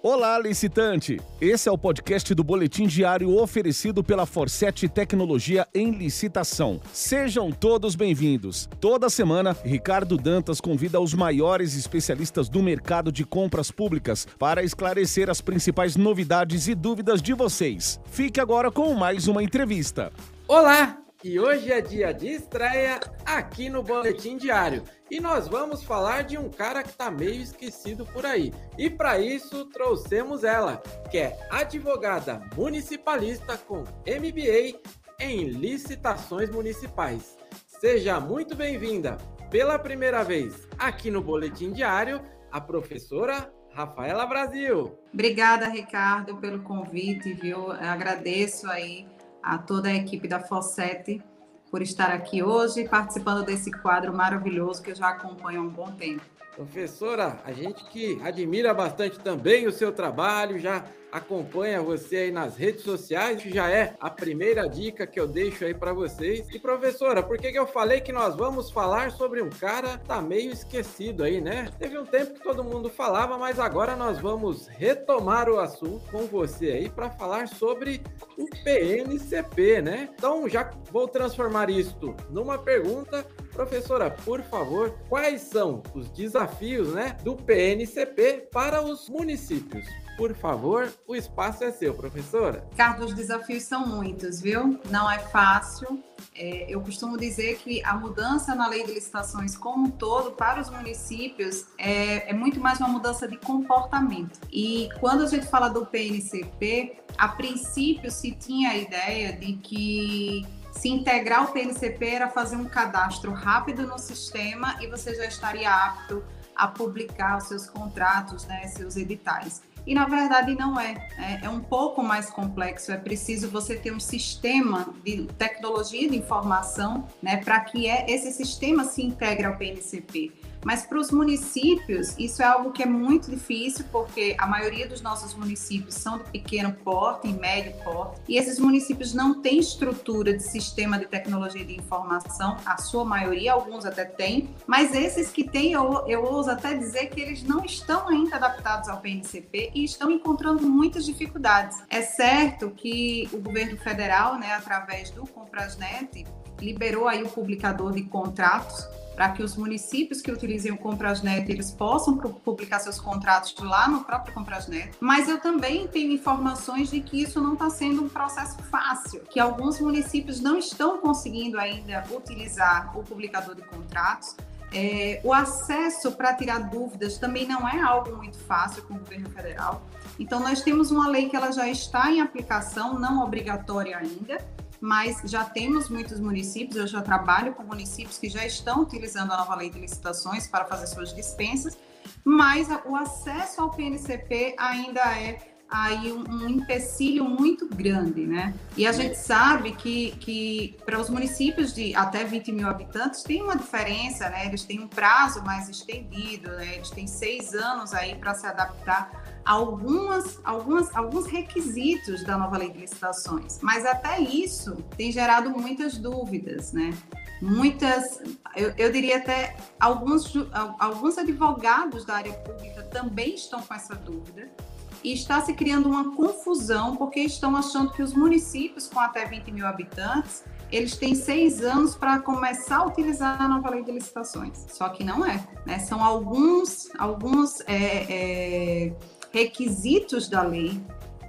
Olá, licitante! Esse é o podcast do Boletim Diário oferecido pela Forset Tecnologia em Licitação. Sejam todos bem-vindos. Toda semana, Ricardo Dantas convida os maiores especialistas do mercado de compras públicas para esclarecer as principais novidades e dúvidas de vocês. Fique agora com mais uma entrevista. Olá! E hoje é dia de estreia aqui no Boletim Diário. E nós vamos falar de um cara que está meio esquecido por aí. E para isso trouxemos ela, que é advogada municipalista com MBA em licitações municipais. Seja muito bem-vinda pela primeira vez aqui no Boletim Diário, a professora Rafaela Brasil. Obrigada, Ricardo, pelo convite, viu? Eu agradeço aí a toda a equipe da Fossete por estar aqui hoje participando desse quadro maravilhoso que eu já acompanho há um bom tempo. Professora, a gente que admira bastante também o seu trabalho, já acompanha você aí nas redes sociais, que já é a primeira dica que eu deixo aí para vocês. E professora, por que, que eu falei que nós vamos falar sobre um cara tá meio esquecido aí, né? Teve um tempo que todo mundo falava, mas agora nós vamos retomar o assunto com você aí para falar sobre o PNCP, né? Então já vou transformar isto numa pergunta Professora, por favor, quais são os desafios né, do PNCP para os municípios? Por favor, o espaço é seu, professora. Carlos, os desafios são muitos, viu? Não é fácil. É, eu costumo dizer que a mudança na lei de licitações como um todo para os municípios é, é muito mais uma mudança de comportamento. E quando a gente fala do PNCP, a princípio se tinha a ideia de que se integrar o PNCP era fazer um cadastro rápido no sistema e você já estaria apto a publicar os seus contratos, né, seus editais. E na verdade não é. é. é. um pouco mais complexo. É preciso você ter um sistema de tecnologia de informação, né, para que é, esse sistema se integre ao PNCP. Mas para os municípios, isso é algo que é muito difícil, porque a maioria dos nossos municípios são de pequeno porte e médio porte, e esses municípios não têm estrutura de sistema de tecnologia de informação, a sua maioria, alguns até têm, mas esses que têm, eu, eu ouso até dizer que eles não estão ainda adaptados ao PNCP e estão encontrando muitas dificuldades. É certo que o governo federal, né, através do Comprasnet, liberou aí o publicador de contratos para que os municípios que utilizem o Comprasnet eles possam publicar seus contratos lá no próprio Comprasnet. Mas eu também tenho informações de que isso não está sendo um processo fácil, que alguns municípios não estão conseguindo ainda utilizar o publicador de contratos. É, o acesso para tirar dúvidas também não é algo muito fácil com o governo federal. Então, nós temos uma lei que ela já está em aplicação, não obrigatória ainda, mas já temos muitos municípios, eu já trabalho com municípios que já estão utilizando a nova lei de licitações para fazer suas dispensas, mas o acesso ao PNCP ainda é aí um, um empecilho muito grande, né? E a gente sabe que, que para os municípios de até 20 mil habitantes tem uma diferença, né? Eles têm um prazo mais estendido, né? Eles têm seis anos aí para se adaptar algumas, algumas, alguns requisitos da nova lei de licitações. Mas até isso tem gerado muitas dúvidas, né? Muitas, eu, eu diria até alguns, alguns advogados da área pública também estão com essa dúvida e está se criando uma confusão porque estão achando que os municípios com até 20 mil habitantes eles têm seis anos para começar a utilizar a nova lei de licitações. Só que não é, né? São alguns, alguns é, é, requisitos da lei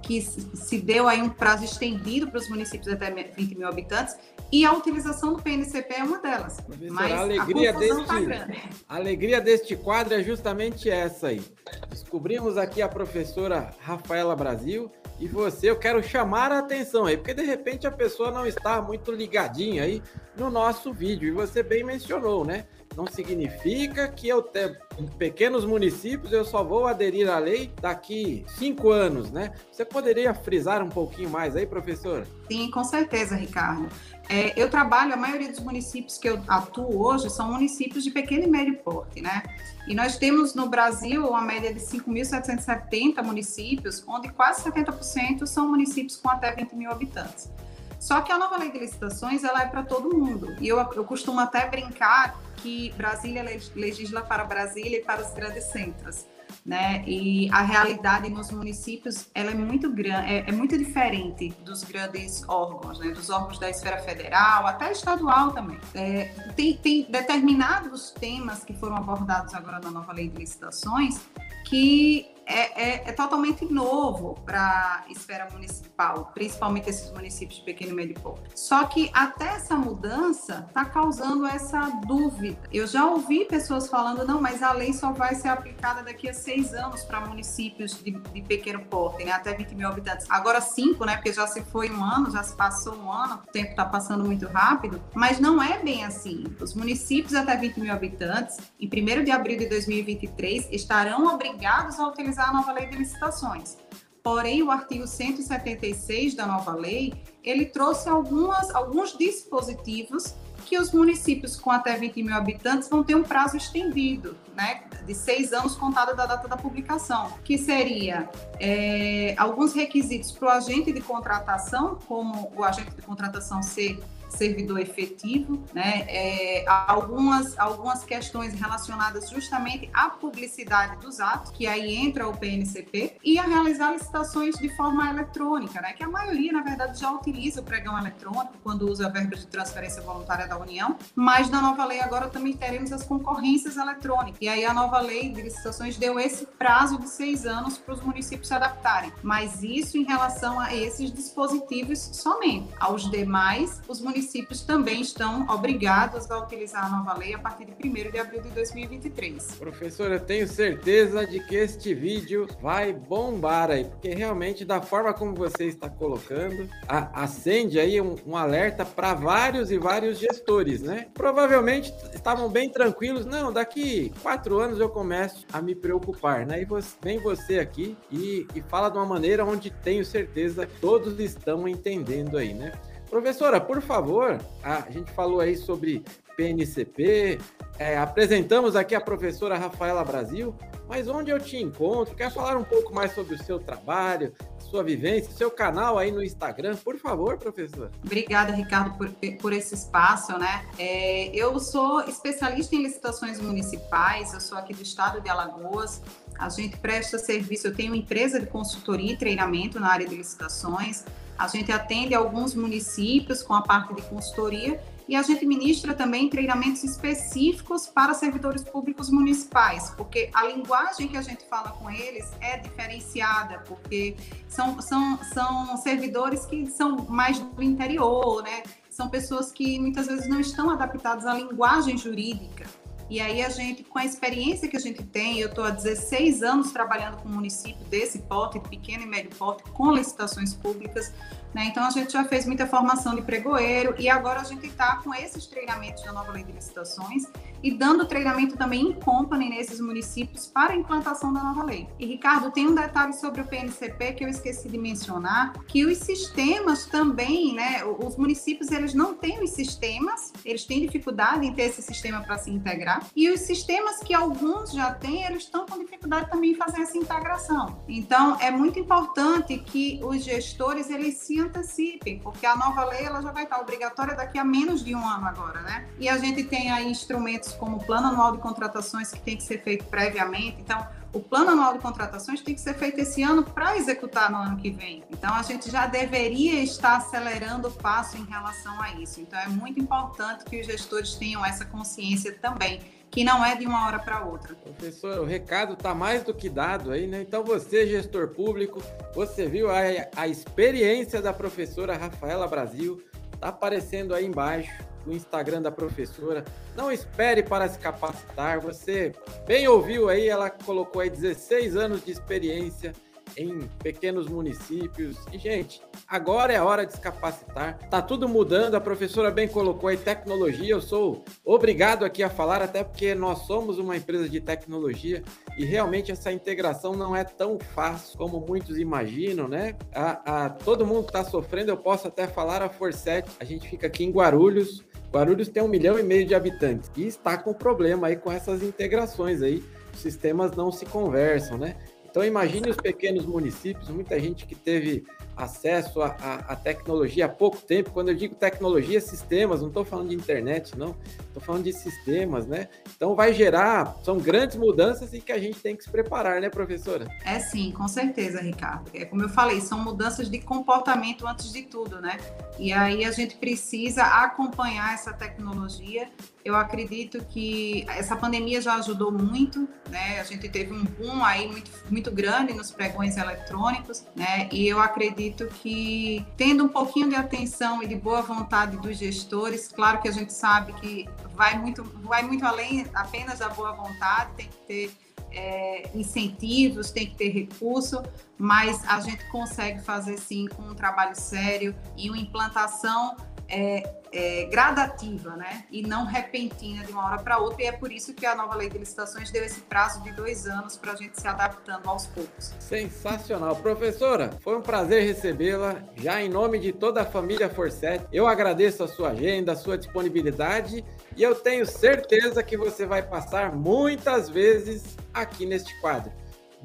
que se deu aí um prazo estendido para os municípios até 20 mil habitantes e a utilização do PNCP é uma delas. Mas a alegria, a deste, tá a alegria deste quadro é justamente essa aí. Descobrimos aqui a professora Rafaela Brasil e você, eu quero chamar a atenção aí, porque de repente a pessoa não está muito ligadinha aí no nosso vídeo, e você bem mencionou, né? não significa que eu tenho pequenos municípios eu só vou aderir à lei daqui cinco anos, né? Você poderia frisar um pouquinho mais aí, professora? Sim, com certeza, Ricardo. É, eu trabalho, a maioria dos municípios que eu atuo hoje são municípios de pequeno e médio porte, né? E nós temos no Brasil uma média de 5.770 municípios, onde quase 70% são municípios com até 20 mil habitantes. Só que a nova lei de licitações ela é para todo mundo. E eu, eu costumo até brincar que Brasília legisla para Brasília e para os grandes centros. né? E a realidade nos municípios ela é muito grande, é, é, muito diferente dos grandes órgãos, né? Dos órgãos da esfera federal, até estadual também. É, tem, tem determinados temas que foram abordados agora na nova lei de licitações que é, é, é totalmente novo para a esfera municipal, principalmente esses municípios de pequeno e médio porte. Só que até essa mudança está causando essa dúvida. Eu já ouvi pessoas falando, não, mas a lei só vai ser aplicada daqui a seis anos para municípios de, de, pequeno porte, né? até 20 mil habitantes. Agora cinco, né? Porque já se foi um ano, já se passou um ano, o tempo está passando muito rápido, mas não é bem assim. Os municípios até 20 mil habitantes, em 1 de abril de 2023, estarão obrigados a utilizar a nova lei de licitações. Porém, o artigo 176 da nova lei, ele trouxe algumas, alguns dispositivos que os municípios com até 20 mil habitantes vão ter um prazo estendido, né, de seis anos contado da data da publicação, que seria é, alguns requisitos para o agente de contratação, como o agente de contratação ser servidor efetivo, né? É, algumas, algumas questões relacionadas justamente à publicidade dos atos, que aí entra o PNCP, e a realizar licitações de forma eletrônica, né? Que a maioria, na verdade, já utiliza o pregão eletrônico quando usa verbas de transferência voluntária da União, mas na nova lei agora também teremos as concorrências eletrônicas. E aí a nova lei de licitações deu esse prazo de seis anos para os municípios se adaptarem. Mas isso em relação a esses dispositivos somente. Aos demais, os municípios municípios também estão obrigados a utilizar a nova lei a partir de 1 de abril de 2023. Professor, eu tenho certeza de que este vídeo vai bombar aí, porque realmente, da forma como você está colocando, a, acende aí um, um alerta para vários e vários gestores, né? Provavelmente estavam bem tranquilos, não, daqui quatro anos eu começo a me preocupar, né? E você, vem você aqui e, e fala de uma maneira onde tenho certeza que todos estão entendendo aí, né? Professora, por favor, a gente falou aí sobre PNCP, é, apresentamos aqui a professora Rafaela Brasil, mas onde eu te encontro? Quer falar um pouco mais sobre o seu trabalho, sua vivência, seu canal aí no Instagram, por favor, professora. Obrigada, Ricardo, por, por esse espaço, né? É, eu sou especialista em licitações municipais, eu sou aqui do estado de Alagoas, a gente presta serviço, eu tenho uma empresa de consultoria e treinamento na área de licitações, a gente atende alguns municípios com a parte de consultoria e a gente ministra também treinamentos específicos para servidores públicos municipais, porque a linguagem que a gente fala com eles é diferenciada, porque são, são, são servidores que são mais do interior, né? São pessoas que muitas vezes não estão adaptadas à linguagem jurídica. E aí a gente, com a experiência que a gente tem, eu estou há 16 anos trabalhando com município desse porte, pequeno e médio porte, com licitações públicas, né? Então a gente já fez muita formação de pregoeiro e agora a gente está com esses treinamentos da nova lei de licitações e dando treinamento também em company nesses municípios para a implantação da nova lei. E Ricardo, tem um detalhe sobre o PNCP que eu esqueci de mencionar, que os sistemas também, né, os municípios eles não têm os sistemas, eles têm dificuldade em ter esse sistema para se integrar, e os sistemas que alguns já têm, eles estão com dificuldade também em fazer essa integração. Então, é muito importante que os gestores eles se antecipem, porque a nova lei ela já vai estar obrigatória daqui a menos de um ano agora, né? E a gente tem aí instrumentos como o plano anual de contratações que tem que ser feito previamente. Então, o plano anual de contratações tem que ser feito esse ano para executar no ano que vem. Então, a gente já deveria estar acelerando o passo em relação a isso. Então, é muito importante que os gestores tenham essa consciência também, que não é de uma hora para outra. Professor, o recado está mais do que dado aí, né? Então, você, gestor público, você viu a, a experiência da professora Rafaela Brasil, está aparecendo aí embaixo o Instagram da professora. Não espere para se capacitar. Você bem ouviu aí, ela colocou aí 16 anos de experiência em pequenos municípios. E, gente, agora é a hora de se capacitar. Tá tudo mudando, a professora bem colocou aí tecnologia. Eu sou obrigado aqui a falar, até porque nós somos uma empresa de tecnologia e realmente essa integração não é tão fácil como muitos imaginam, né? A, a todo mundo está sofrendo, eu posso até falar a Forset. A gente fica aqui em Guarulhos. Guarulhos tem um milhão e meio de habitantes e está com problema aí com essas integrações aí. Sistemas não se conversam, né? Então imagine os pequenos municípios, muita gente que teve acesso à tecnologia há pouco tempo. Quando eu digo tecnologia, sistemas, não estou falando de internet, não. Estou falando de sistemas, né? Então vai gerar, são grandes mudanças e que a gente tem que se preparar, né, professora? É sim, com certeza, Ricardo. É como eu falei, são mudanças de comportamento antes de tudo, né? E aí a gente precisa acompanhar essa tecnologia. Eu acredito que essa pandemia já ajudou muito, né? A gente teve um boom aí muito, muito grande nos pregões eletrônicos, né? E eu acredito que tendo um pouquinho de atenção e de boa vontade dos gestores, claro que a gente sabe que vai muito, vai muito além apenas da boa vontade, tem que ter é, incentivos, tem que ter recurso, mas a gente consegue fazer sim com um trabalho sério e uma implantação é, é, gradativa, né? E não repentina de uma hora para outra. E é por isso que a nova lei de licitações deu esse prazo de dois anos para a gente se adaptando aos poucos. Sensacional. Professora, foi um prazer recebê-la. Já em nome de toda a família Forset, eu agradeço a sua agenda, a sua disponibilidade e eu tenho certeza que você vai passar muitas vezes aqui neste quadro.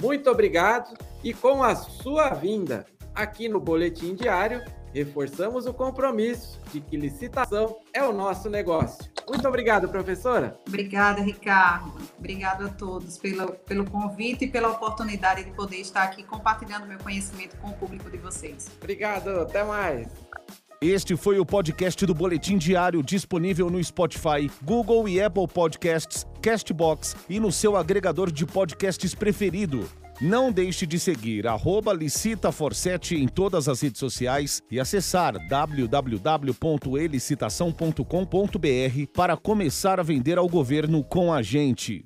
Muito obrigado e com a sua vinda aqui no Boletim Diário, reforçamos o compromisso de que licitação é o nosso negócio. Muito obrigado, professora. Obrigada, Ricardo. Obrigado a todos pelo, pelo convite e pela oportunidade de poder estar aqui compartilhando meu conhecimento com o público de vocês. Obrigado, até mais. Este foi o podcast do Boletim Diário disponível no Spotify, Google e Apple Podcasts, Castbox e no seu agregador de podcasts preferido. Não deixe de seguir licitaforset em todas as redes sociais e acessar www.elicitação.com.br para começar a vender ao governo com a gente.